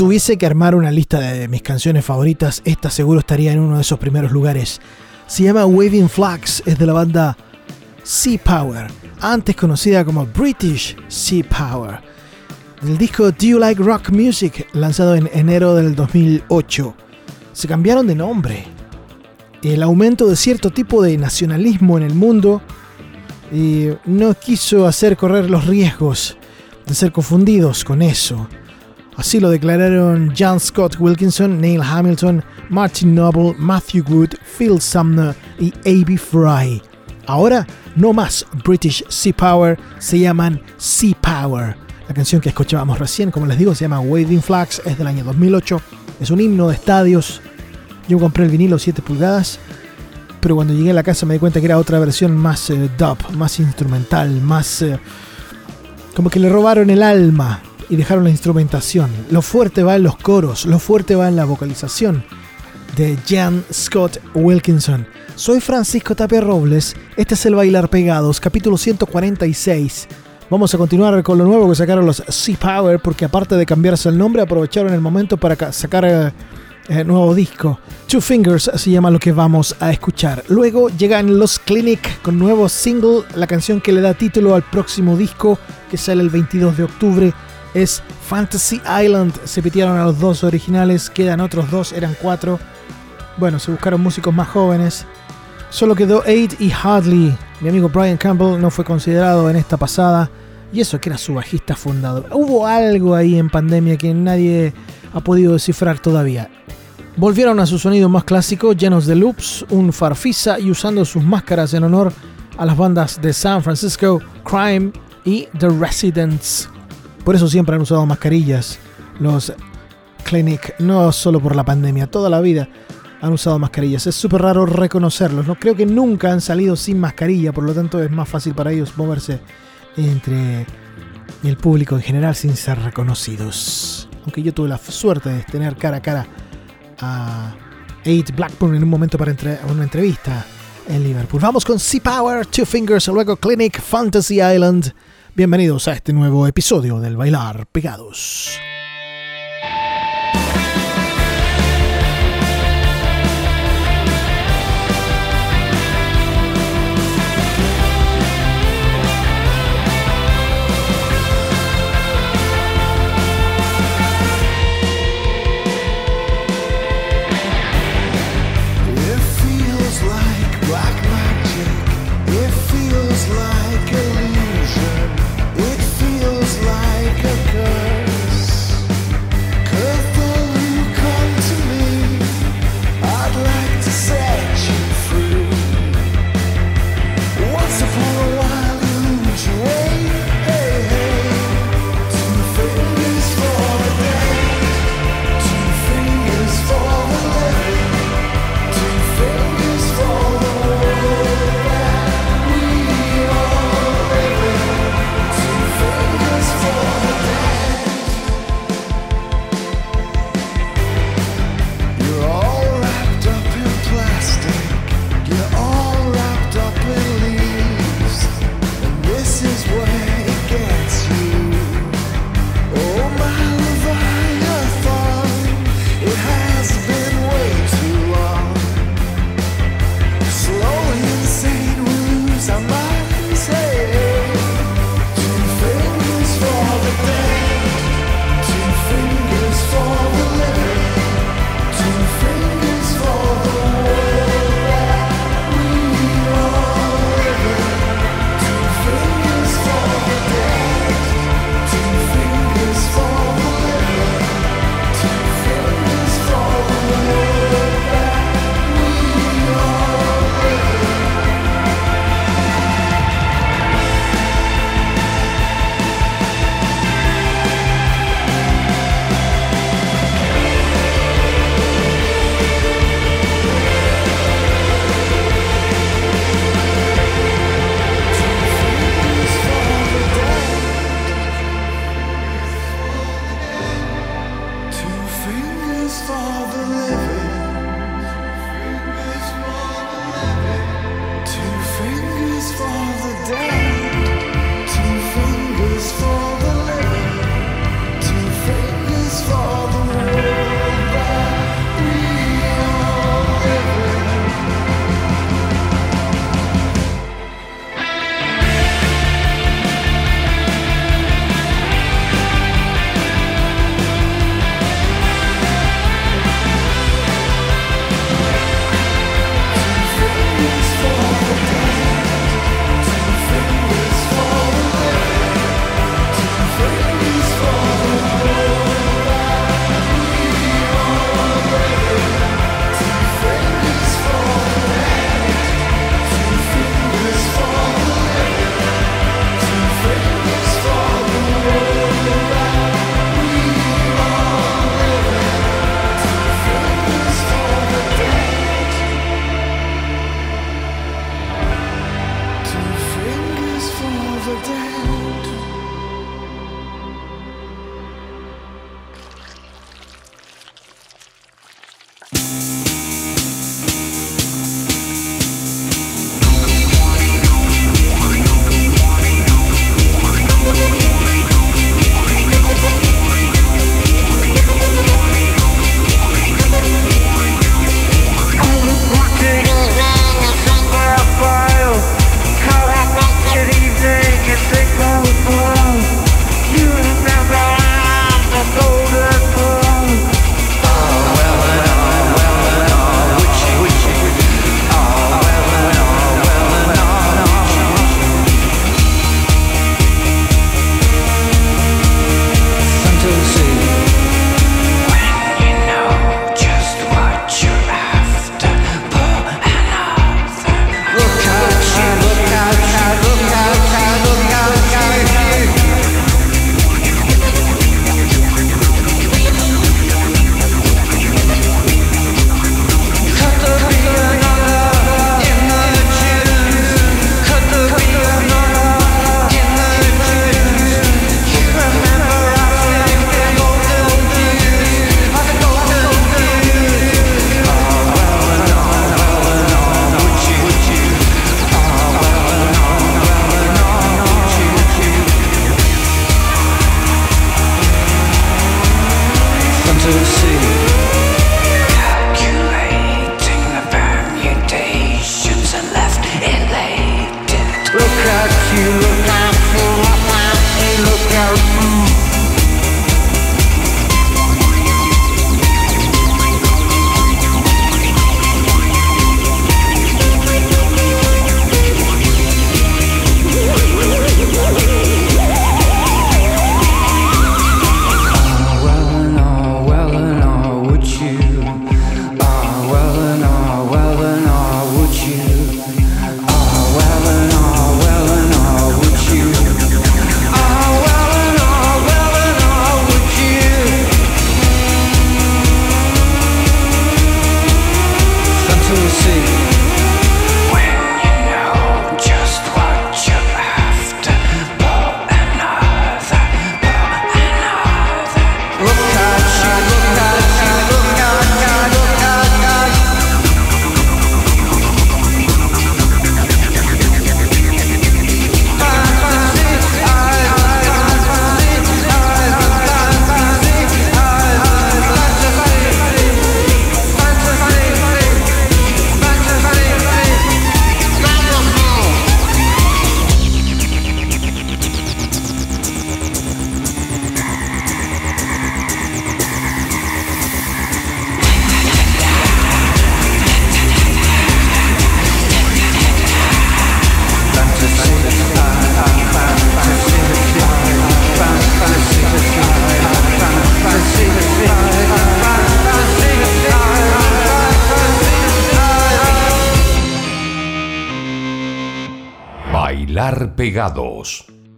Tuviese que armar una lista de mis canciones favoritas, esta seguro estaría en uno de esos primeros lugares. Se llama Waving Flags, es de la banda Sea Power, antes conocida como British Sea Power. Del disco Do You Like Rock Music, lanzado en enero del 2008. Se cambiaron de nombre. El aumento de cierto tipo de nacionalismo en el mundo y no quiso hacer correr los riesgos de ser confundidos con eso. Así lo declararon John Scott Wilkinson, Neil Hamilton, Martin Noble, Matthew Wood, Phil Sumner y A.B. Fry. Ahora, no más British Sea Power, se llaman Sea Power. La canción que escuchábamos recién, como les digo, se llama Waving Flags, es del año 2008, es un himno de estadios. Yo compré el vinilo 7 pulgadas pero cuando llegué a la casa me di cuenta que era otra versión más eh, dub, más instrumental, más... Eh, como que le robaron el alma y dejaron la instrumentación. Lo fuerte va en los coros, lo fuerte va en la vocalización de Jan Scott Wilkinson. Soy Francisco Tapia Robles, este es el Bailar Pegados, capítulo 146. Vamos a continuar con lo nuevo que sacaron los Sea Power, porque aparte de cambiarse el nombre, aprovecharon el momento para sacar el eh, nuevo disco. Two Fingers se llama lo que vamos a escuchar. Luego llegan los Clinic con nuevo single, la canción que le da título al próximo disco que sale el 22 de octubre es Fantasy Island. Se pitearon a los dos originales, quedan otros dos, eran cuatro. Bueno, se buscaron músicos más jóvenes. Solo quedó Aid y Hadley. Mi amigo Brian Campbell no fue considerado en esta pasada. Y eso que era su bajista fundador. Hubo algo ahí en pandemia que nadie ha podido descifrar todavía. Volvieron a su sonido más clásico, llenos de loops, un farfisa y usando sus máscaras en honor a las bandas de San Francisco, Crime y The Residents. Por eso siempre han usado mascarillas. Los Clinic, no solo por la pandemia, toda la vida han usado mascarillas. Es súper raro reconocerlos. No creo que nunca han salido sin mascarilla, por lo tanto es más fácil para ellos moverse entre el público en general sin ser reconocidos. Aunque yo tuve la suerte de tener cara a cara a Eight Blackburn en un momento para una entrevista en Liverpool. Vamos con Sea Power, Two Fingers, luego Clinic, Fantasy Island. Bienvenidos a este nuevo episodio del Bailar Pegados.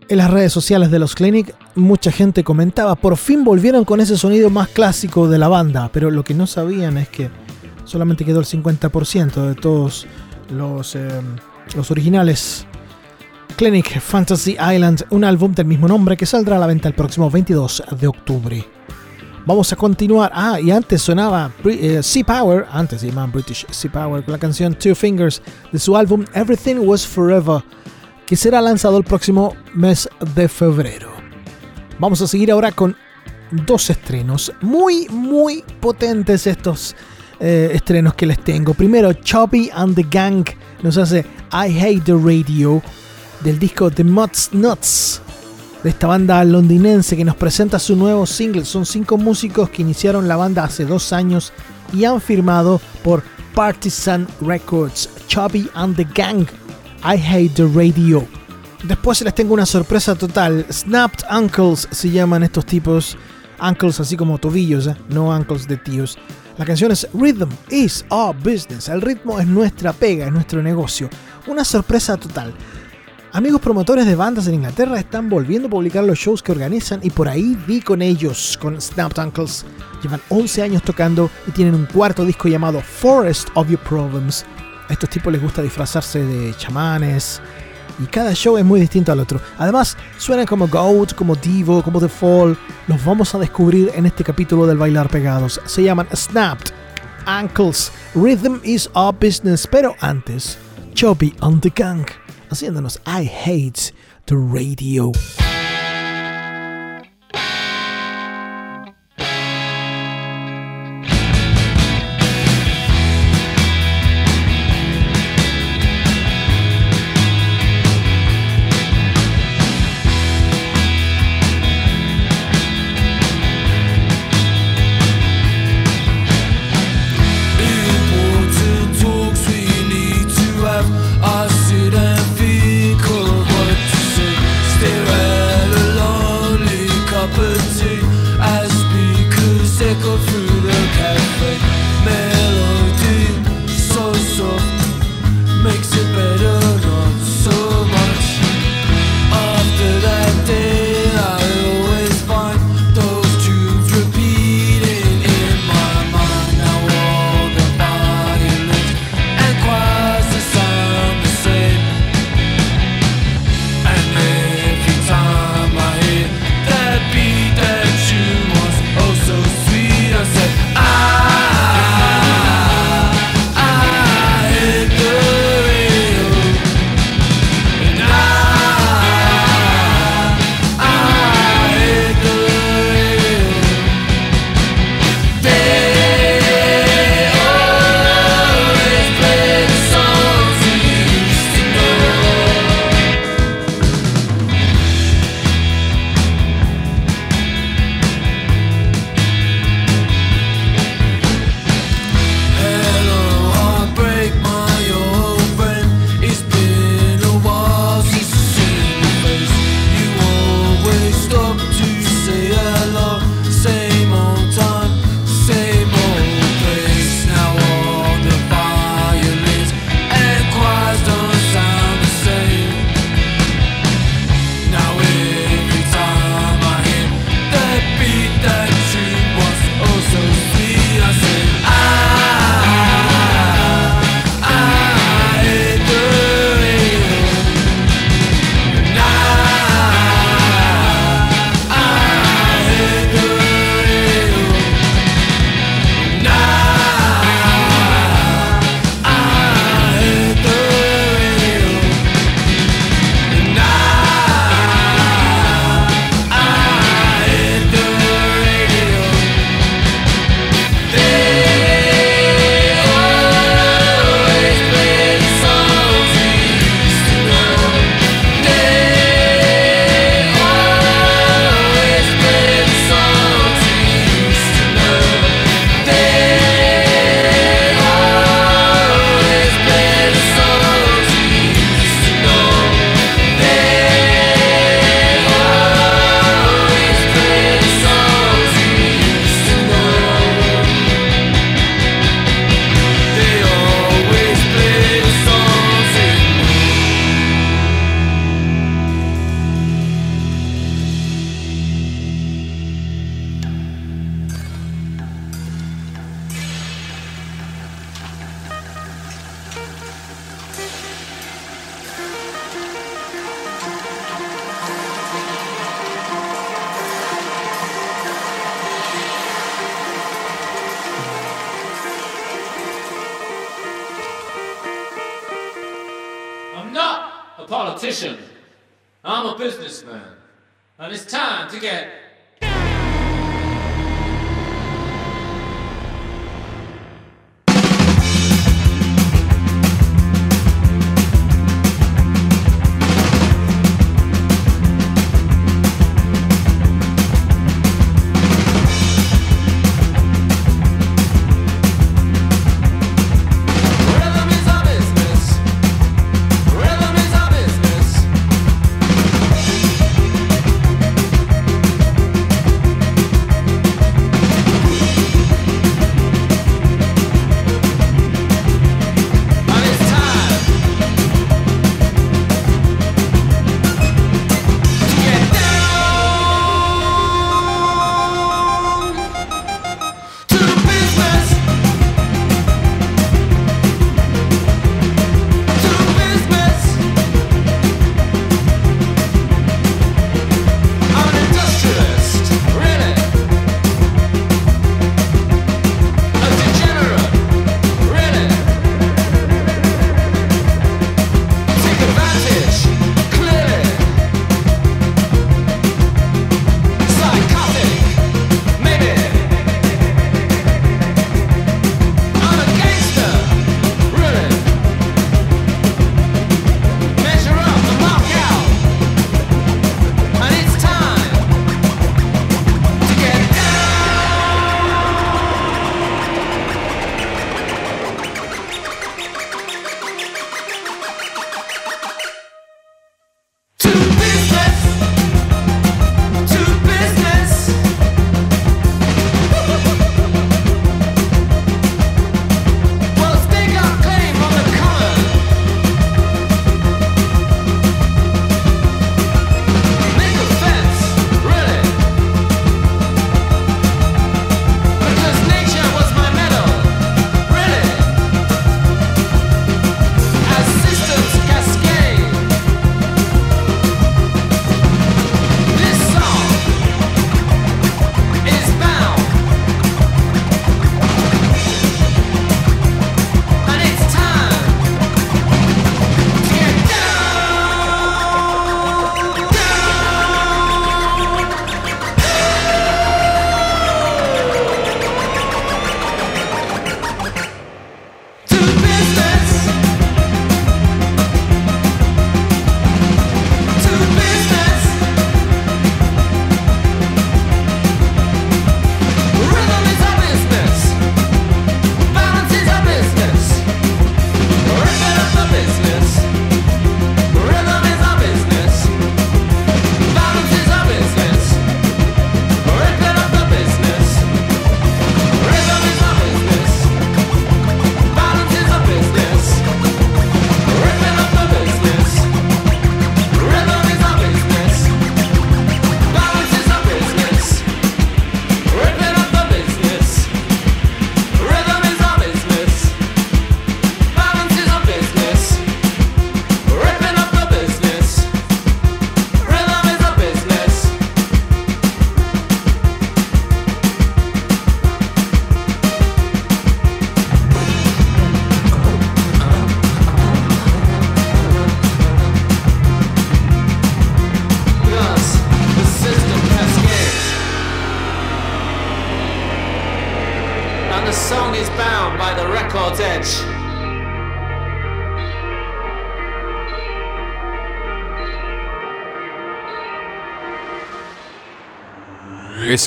En las redes sociales de los Clinic, mucha gente comentaba, por fin volvieron con ese sonido más clásico de la banda, pero lo que no sabían es que solamente quedó el 50% de todos los, eh, los originales. Clinic Fantasy Island, un álbum del mismo nombre que saldrá a la venta el próximo 22 de octubre. Vamos a continuar. Ah, y antes sonaba eh, Sea Power, antes se llamaban British Sea Power, con la canción Two Fingers de su álbum Everything Was Forever que será lanzado el próximo mes de febrero. Vamos a seguir ahora con dos estrenos muy, muy potentes estos eh, estrenos que les tengo. Primero, Chubby and the Gang nos hace I Hate the Radio del disco The Mutts Nuts de esta banda londinense que nos presenta su nuevo single. Son cinco músicos que iniciaron la banda hace dos años y han firmado por Partisan Records. Chubby and the Gang I Hate the Radio. Después les tengo una sorpresa total. Snapped Uncles se llaman estos tipos. Uncles así como tobillos, ¿eh? no uncles de tíos. La canción es Rhythm is our business. El ritmo es nuestra pega, es nuestro negocio. Una sorpresa total. Amigos promotores de bandas en Inglaterra están volviendo a publicar los shows que organizan y por ahí vi con ellos, con Snapped Uncles. Llevan 11 años tocando y tienen un cuarto disco llamado Forest of Your Problems a estos tipos les gusta disfrazarse de chamanes. Y cada show es muy distinto al otro. Además, suenan como Goat, como Divo, como The Fall. Los vamos a descubrir en este capítulo del Bailar Pegados. Se llaman Snapped, Ankles, Rhythm is our business. Pero antes, Chubby on the Gang, haciéndonos I Hate the Radio.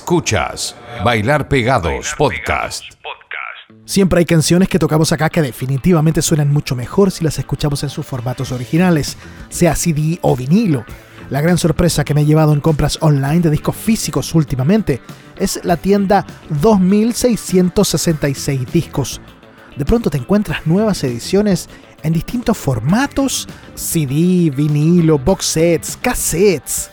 Escuchas Bailar Pegados Podcast. Siempre hay canciones que tocamos acá que definitivamente suenan mucho mejor si las escuchamos en sus formatos originales, sea CD o vinilo. La gran sorpresa que me he llevado en compras online de discos físicos últimamente es la tienda 2666 discos. De pronto te encuentras nuevas ediciones en distintos formatos, CD, vinilo, box sets, cassettes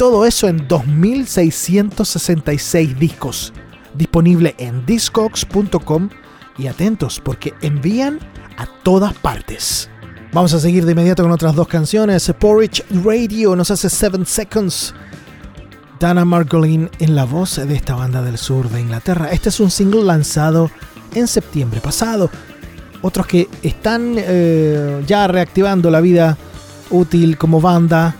todo eso en 2666 discos. Disponible en discogs.com y atentos porque envían a todas partes. Vamos a seguir de inmediato con otras dos canciones. Porridge Radio nos hace 7 Seconds. Dana Margolin en la voz de esta banda del sur de Inglaterra. Este es un single lanzado en septiembre pasado. otros que están eh, ya reactivando la vida útil como banda,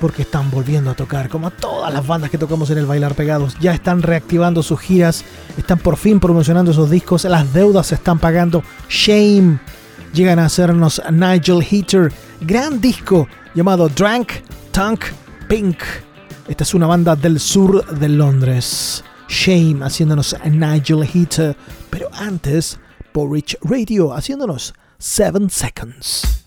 porque están volviendo a tocar, como todas las bandas que tocamos en el Bailar Pegados, ya están reactivando sus giras, están por fin promocionando esos discos, las deudas se están pagando. Shame, llegan a hacernos Nigel Heater, gran disco llamado Drank, Tank, Pink. Esta es una banda del sur de Londres. Shame haciéndonos Nigel Heater, pero antes, Porridge Radio haciéndonos 7 Seconds.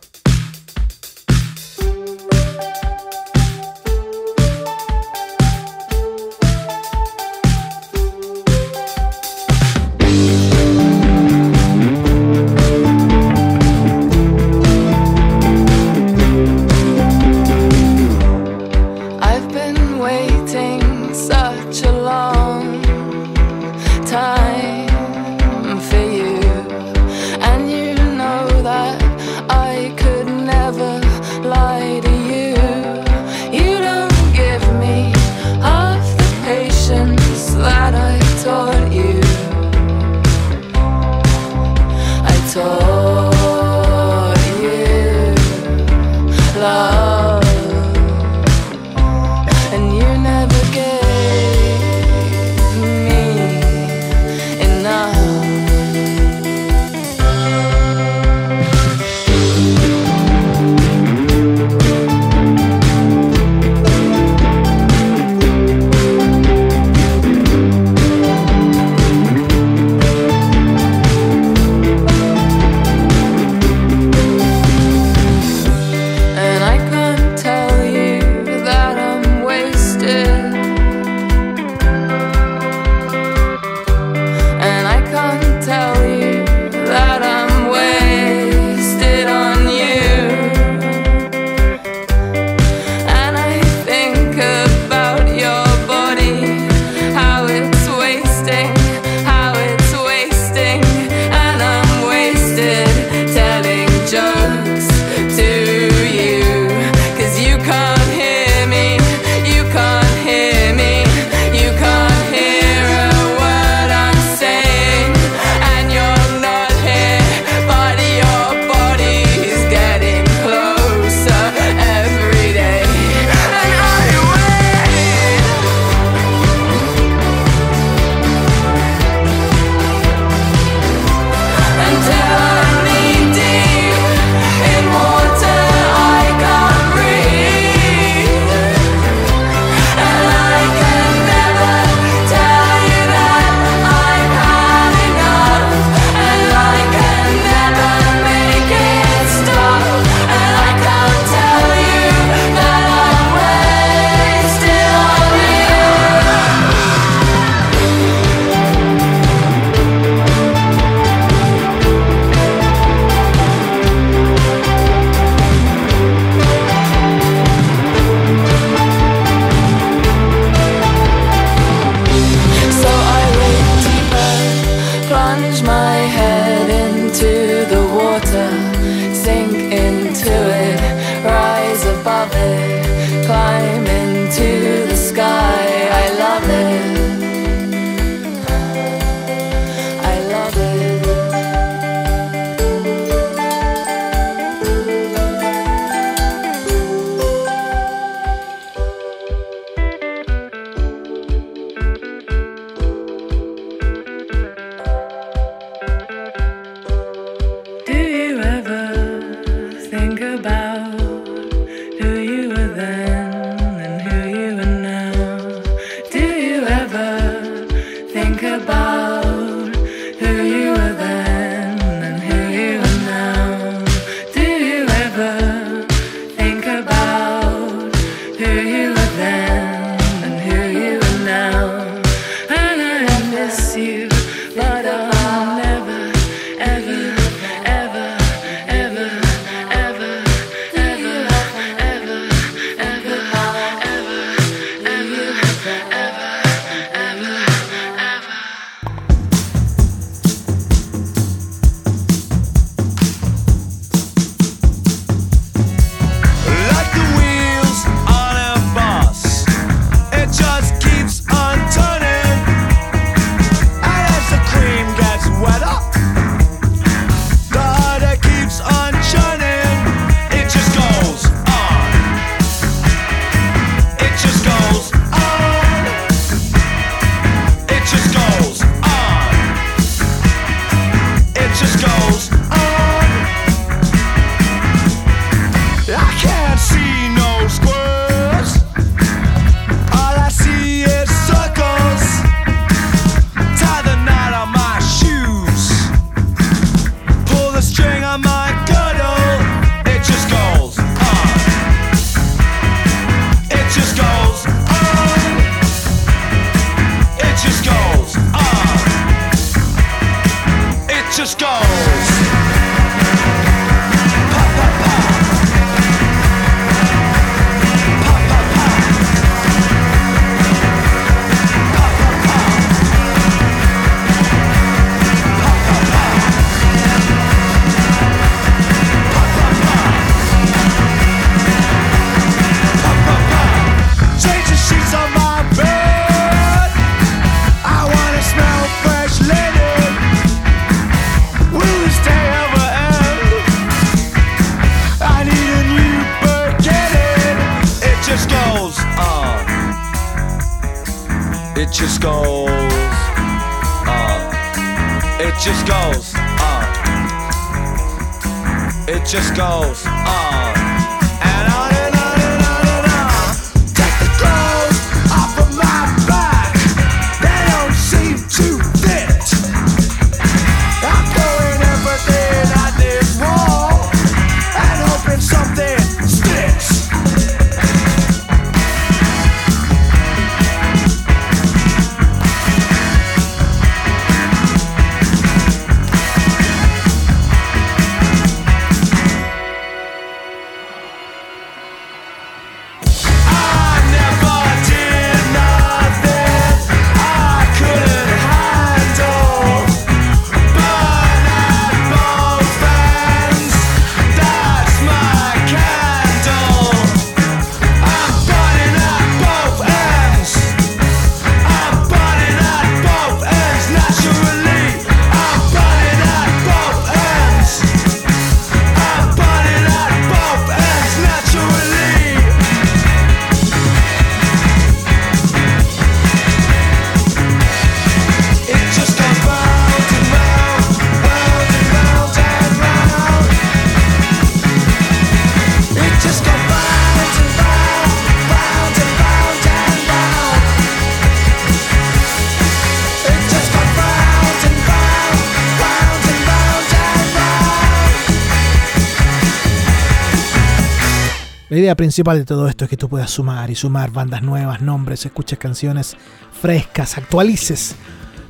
Idea principal de todo esto es que tú puedas sumar y sumar bandas nuevas, nombres, escuches canciones frescas, actualices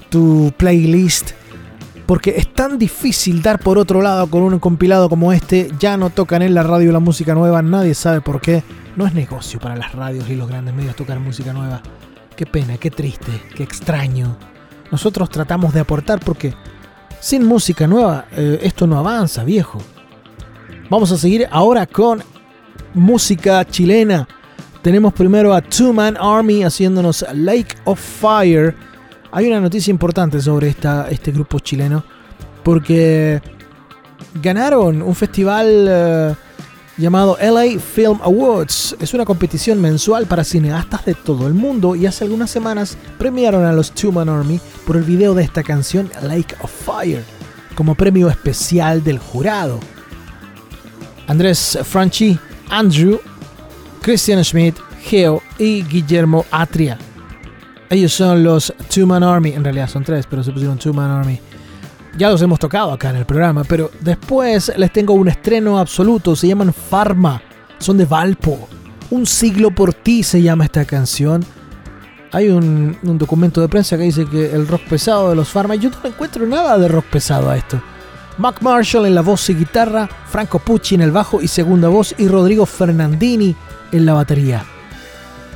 tu playlist. Porque es tan difícil dar por otro lado con un compilado como este. Ya no tocan en la radio la música nueva, nadie sabe por qué. No es negocio para las radios y los grandes medios tocar música nueva. Qué pena, qué triste, qué extraño. Nosotros tratamos de aportar porque sin música nueva eh, esto no avanza, viejo. Vamos a seguir ahora con música chilena. Tenemos primero a Two Man Army haciéndonos Lake of Fire. Hay una noticia importante sobre esta, este grupo chileno porque ganaron un festival eh, llamado LA Film Awards. Es una competición mensual para cineastas de todo el mundo y hace algunas semanas premiaron a los Two Man Army por el video de esta canción Lake of Fire como premio especial del jurado. Andrés Franchi, Andrew, Christian Schmidt, Geo y Guillermo Atria. Ellos son los Two Man Army, en realidad son tres, pero se pusieron Two Man Army. Ya los hemos tocado acá en el programa, pero después les tengo un estreno absoluto, se llaman Pharma, son de Valpo. Un siglo por ti se llama esta canción. Hay un, un documento de prensa que dice que el rock pesado de los Pharma, yo no encuentro nada de rock pesado a esto. Mac Marshall en la voz y guitarra, Franco Pucci en el bajo y segunda voz y Rodrigo Fernandini en la batería.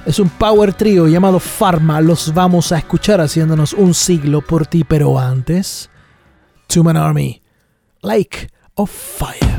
Es un power trio llamado Pharma, los vamos a escuchar haciéndonos un siglo por ti, pero antes, Two Man Army, Lake of Fire.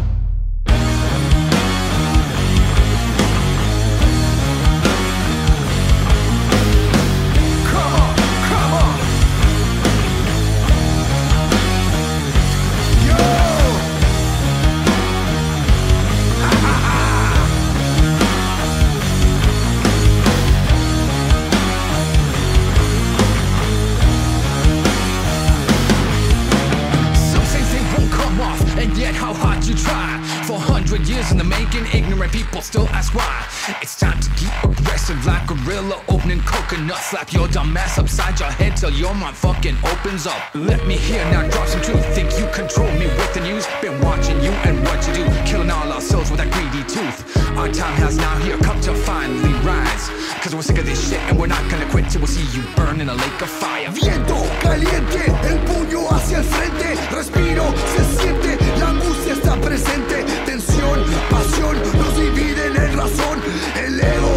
Years in the making, ignorant people still ask why. It's time to keep aggressive like gorilla opening coconut. Slap your dumb ass upside your head till your mind fucking opens up. Let me hear now, drop some truth. Think you control me with the news? Been watching you and what you do, killing all our souls with that greedy tooth. Our time has now here come to finally rise. Cause we're sick of this shit and we're not gonna quit till we see you burn in a lake of fire. Viento caliente, el puño hacia el frente, respiro, se siente, la angustia está presente, el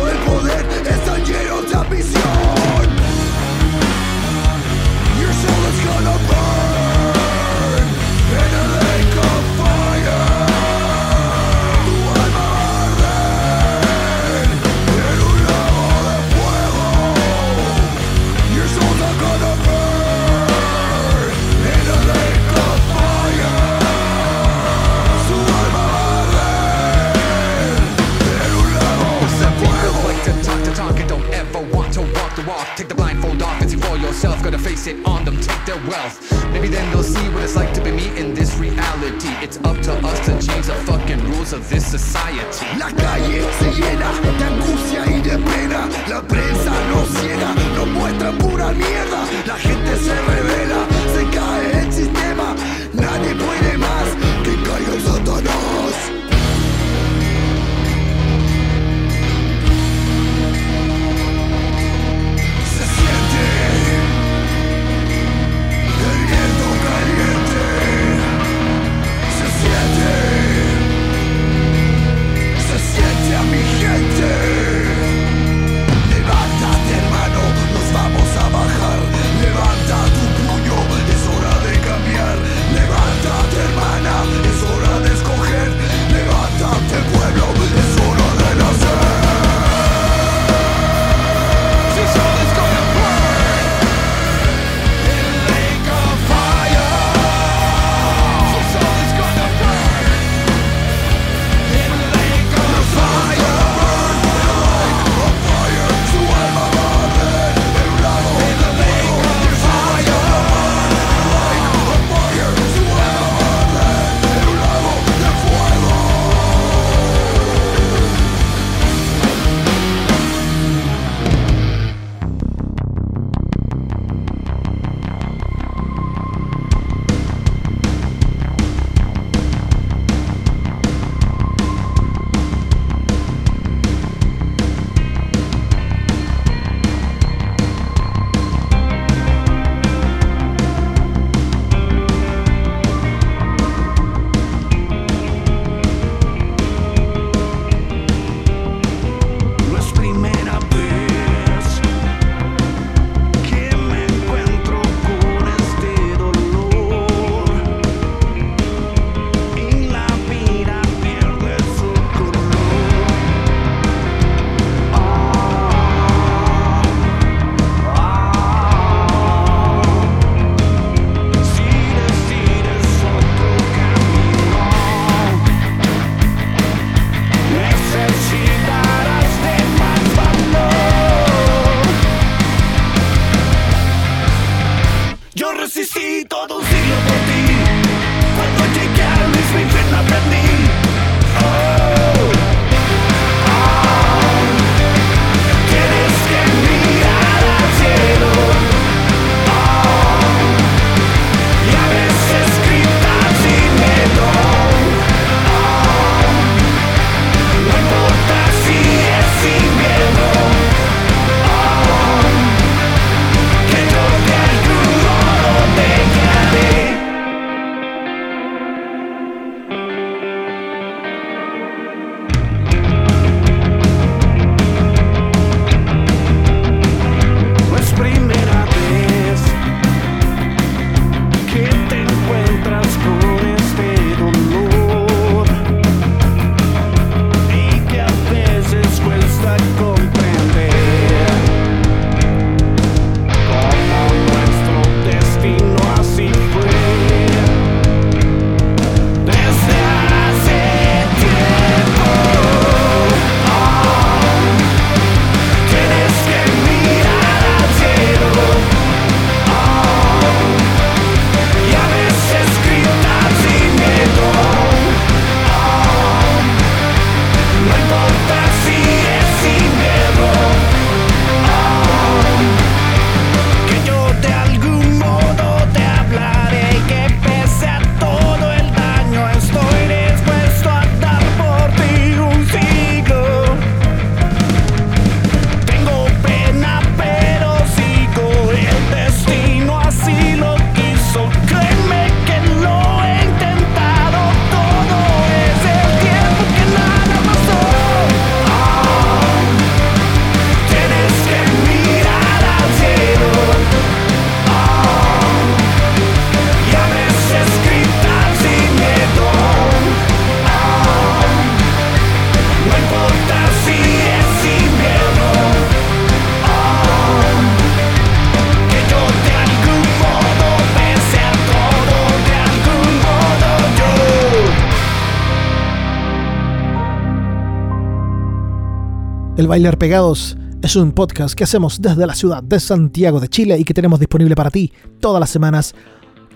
Bailar Pegados es un podcast que hacemos desde la ciudad de Santiago de Chile y que tenemos disponible para ti todas las semanas,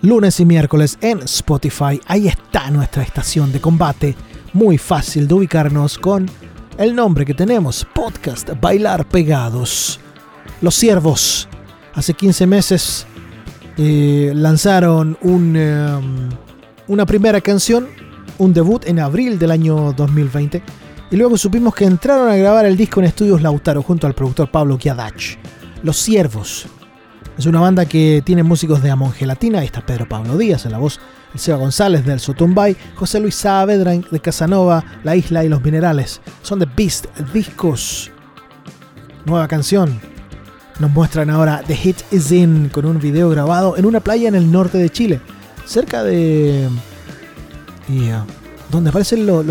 lunes y miércoles en Spotify. Ahí está nuestra estación de combate, muy fácil de ubicarnos con el nombre que tenemos, podcast Bailar Pegados. Los Siervos, hace 15 meses eh, lanzaron un, eh, una primera canción, un debut en abril del año 2020 y luego supimos que entraron a grabar el disco en estudios Lautaro junto al productor Pablo Kiadach. Los Siervos. Es una banda que tiene músicos de Amon Gelatina, ahí está Pedro Pablo Díaz en la voz, el Seba González del Sotumbay, José Luis Saavedra de Casanova, La Isla y los Minerales. Son de Beast Discos. Nueva canción. Nos muestran ahora The Hit Is In con un video grabado en una playa en el norte de Chile, cerca de... Yeah, donde aparecen los...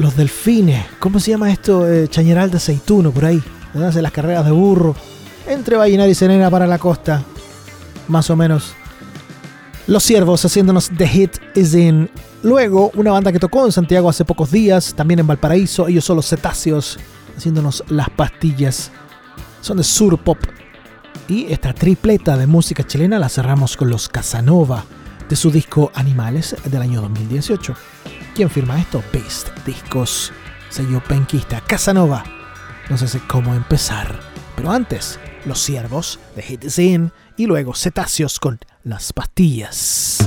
los delfines, ¿cómo se llama esto? Eh, Chañaral de Aceituno, por ahí. Donde hacen las carreras de burro. Entre Vallenar y Serena para la costa. Más o menos. Los Siervos haciéndonos The Hit Is In. Luego, una banda que tocó en Santiago hace pocos días, también en Valparaíso. Ellos son los cetáceos, haciéndonos las pastillas. Son de Sur Pop. Y esta tripleta de música chilena la cerramos con los Casanova, de su disco Animales del año 2018. ¿Quién firma esto? Beast Discos, sello penquista, Casanova. No sé cómo empezar, pero antes, Los Siervos de Hit y luego Cetáceos con Las Pastillas.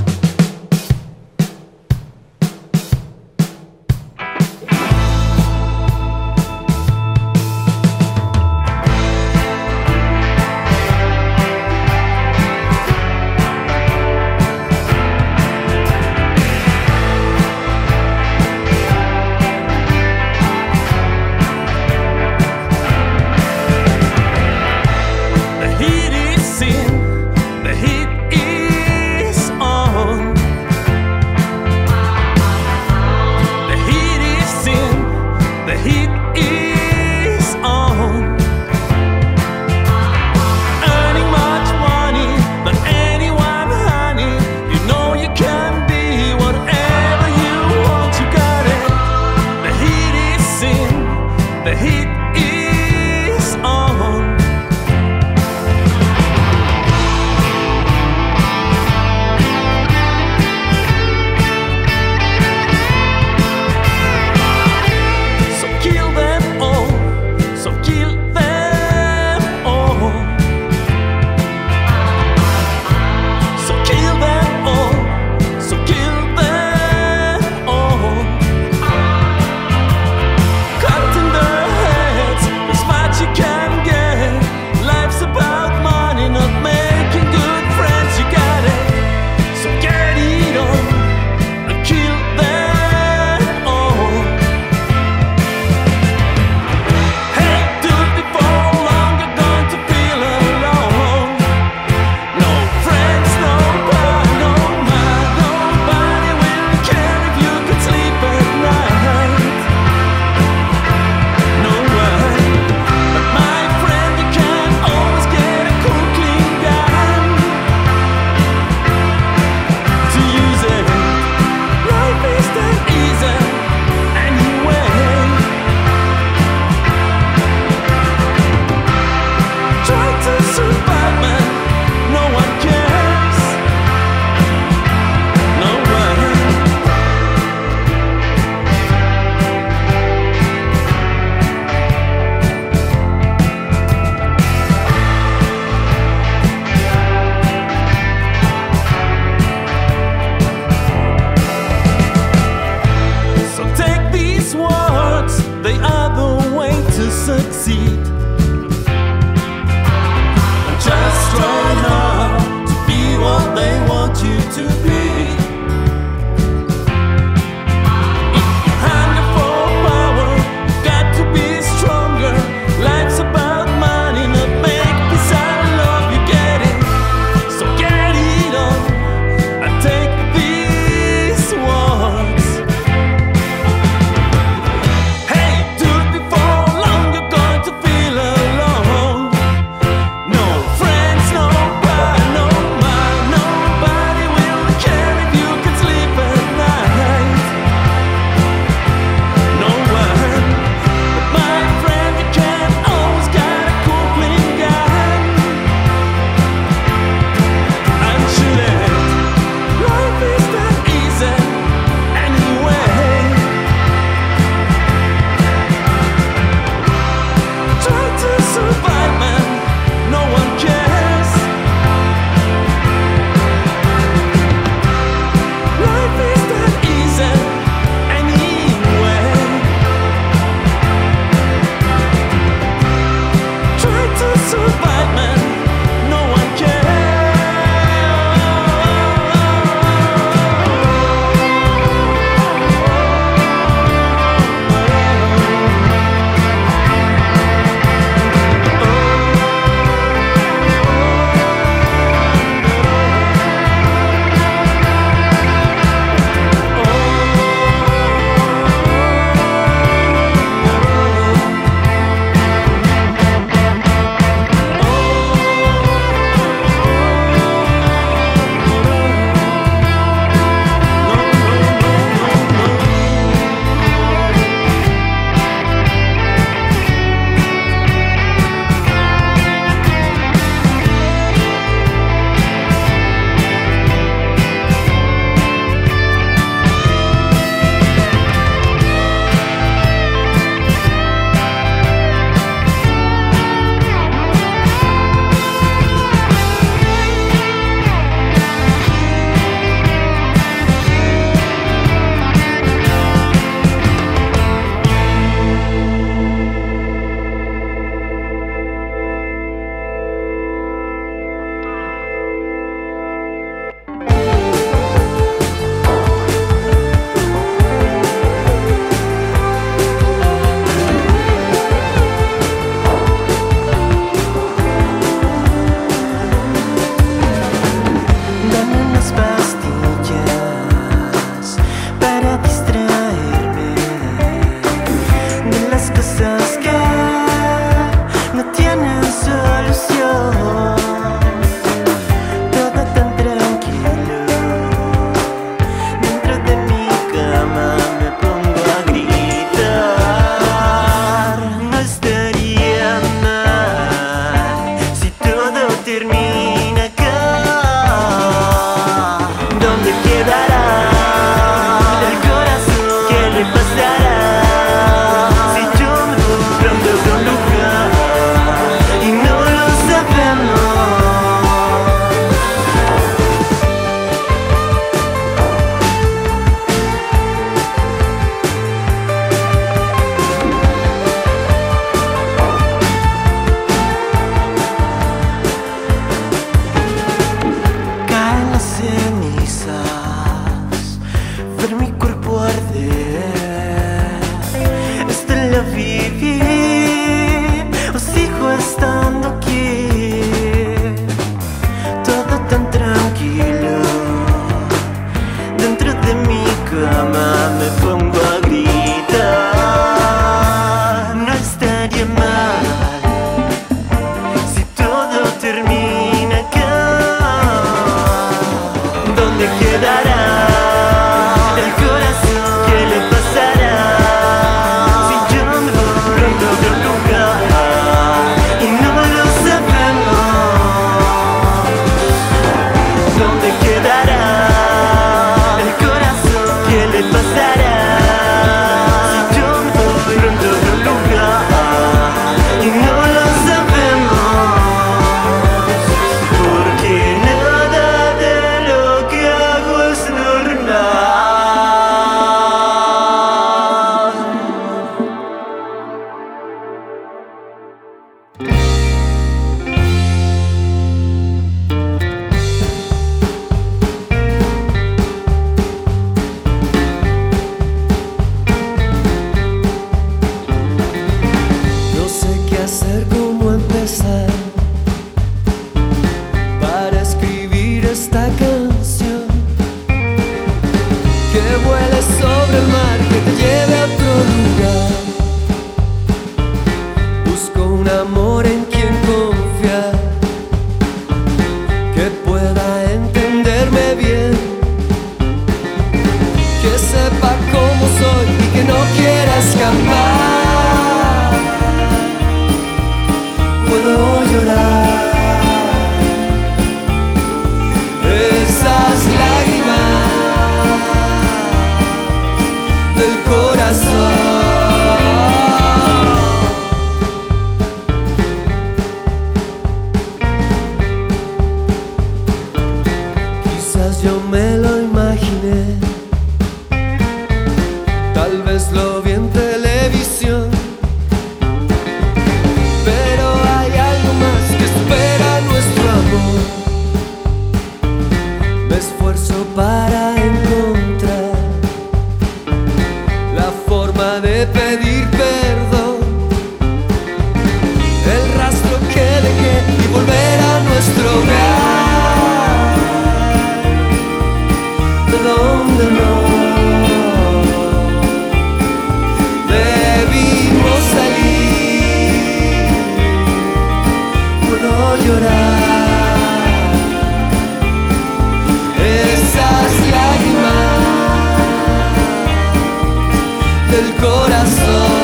Del corazón.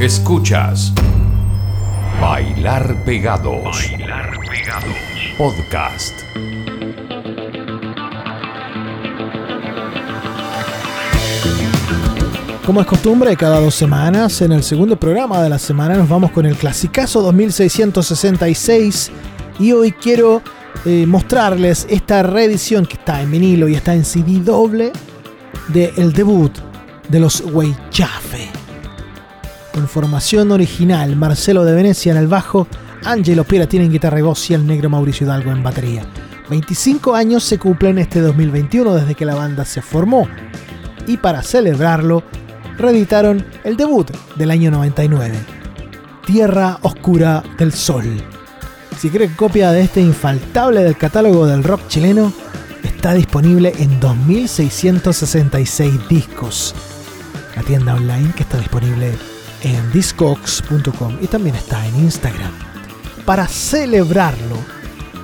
Escuchas Bailar Pegados. Podcast. Como es costumbre, cada dos semanas, en el segundo programa de la semana, nos vamos con el clasicazo 2666. Y hoy quiero eh, mostrarles esta reedición que está en vinilo y está en CD doble del debut de los Weichafe. Con formación original, Marcelo de Venecia en el bajo, Angelo Piratini en guitarra y voz y el negro Mauricio Hidalgo en batería. 25 años se cumplen este 2021 desde que la banda se formó. Y para celebrarlo, reeditaron el debut del año 99, Tierra Oscura del Sol. Si quieren copia de este infaltable del catálogo del rock chileno, está disponible en 2666 discos. La tienda online que está disponible en discogs.com y también está en Instagram. Para celebrarlo,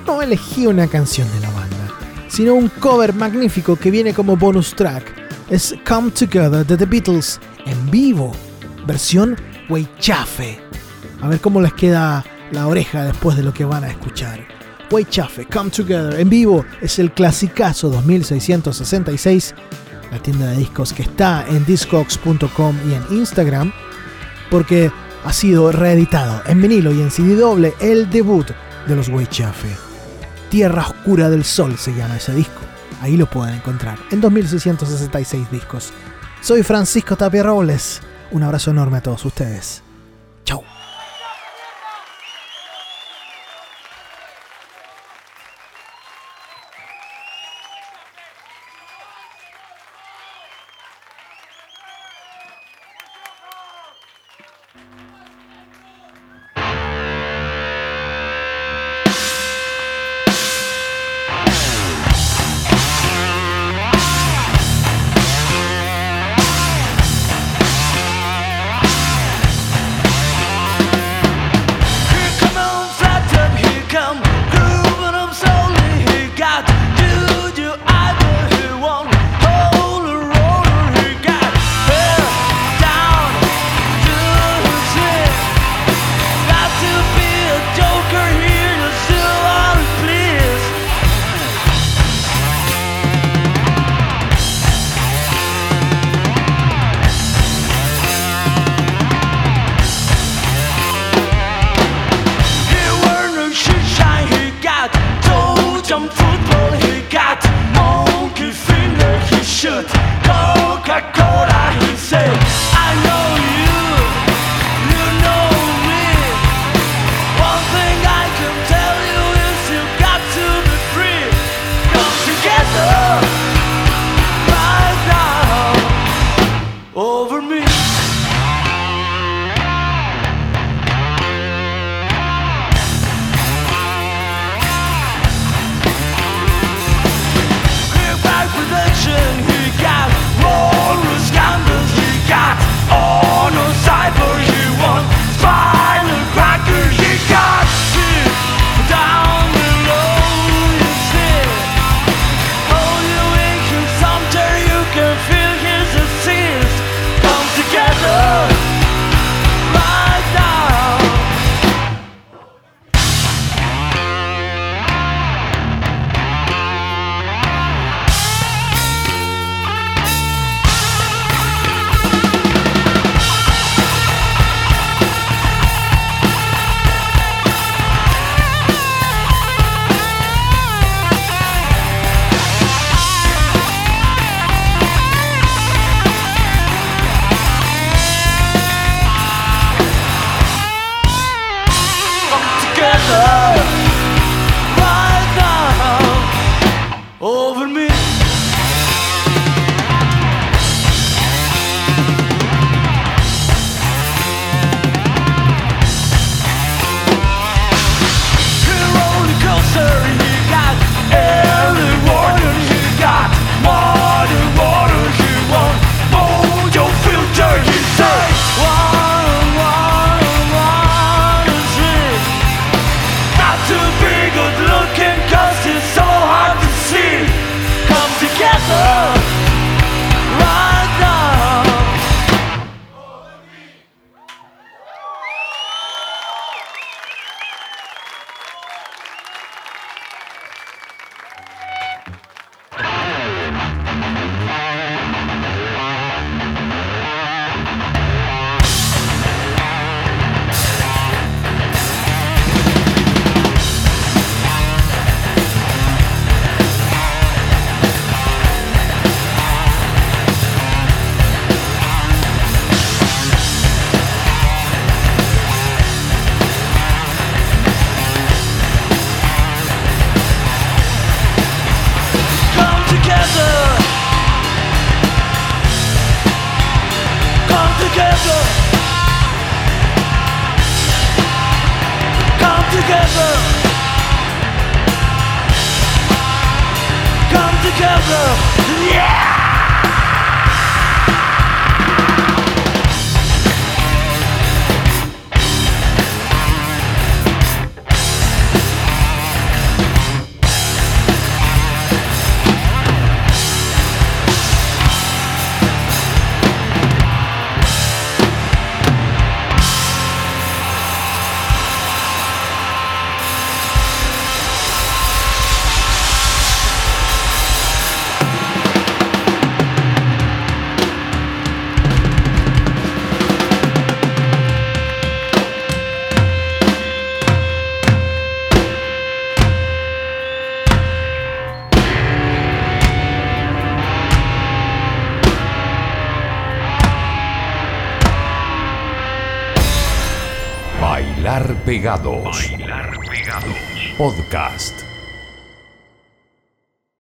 no elegí una canción de la banda, sino un cover magnífico que viene como bonus track. Es Come Together de The Beatles en vivo, versión Weichafe. A ver cómo les queda la oreja después de lo que van a escuchar. Weichafe, Come Together en vivo es el clasicazo 2666, la tienda de discos que está en discogs.com y en Instagram porque ha sido reeditado en vinilo y en CD doble el debut de los Weichafe. Tierra Oscura del Sol se llama ese disco. Ahí lo pueden encontrar en 2666 discos. Soy Francisco Tapia Robles. Un abrazo enorme a todos ustedes. Chau. over me. Bailar Pegados. Podcast.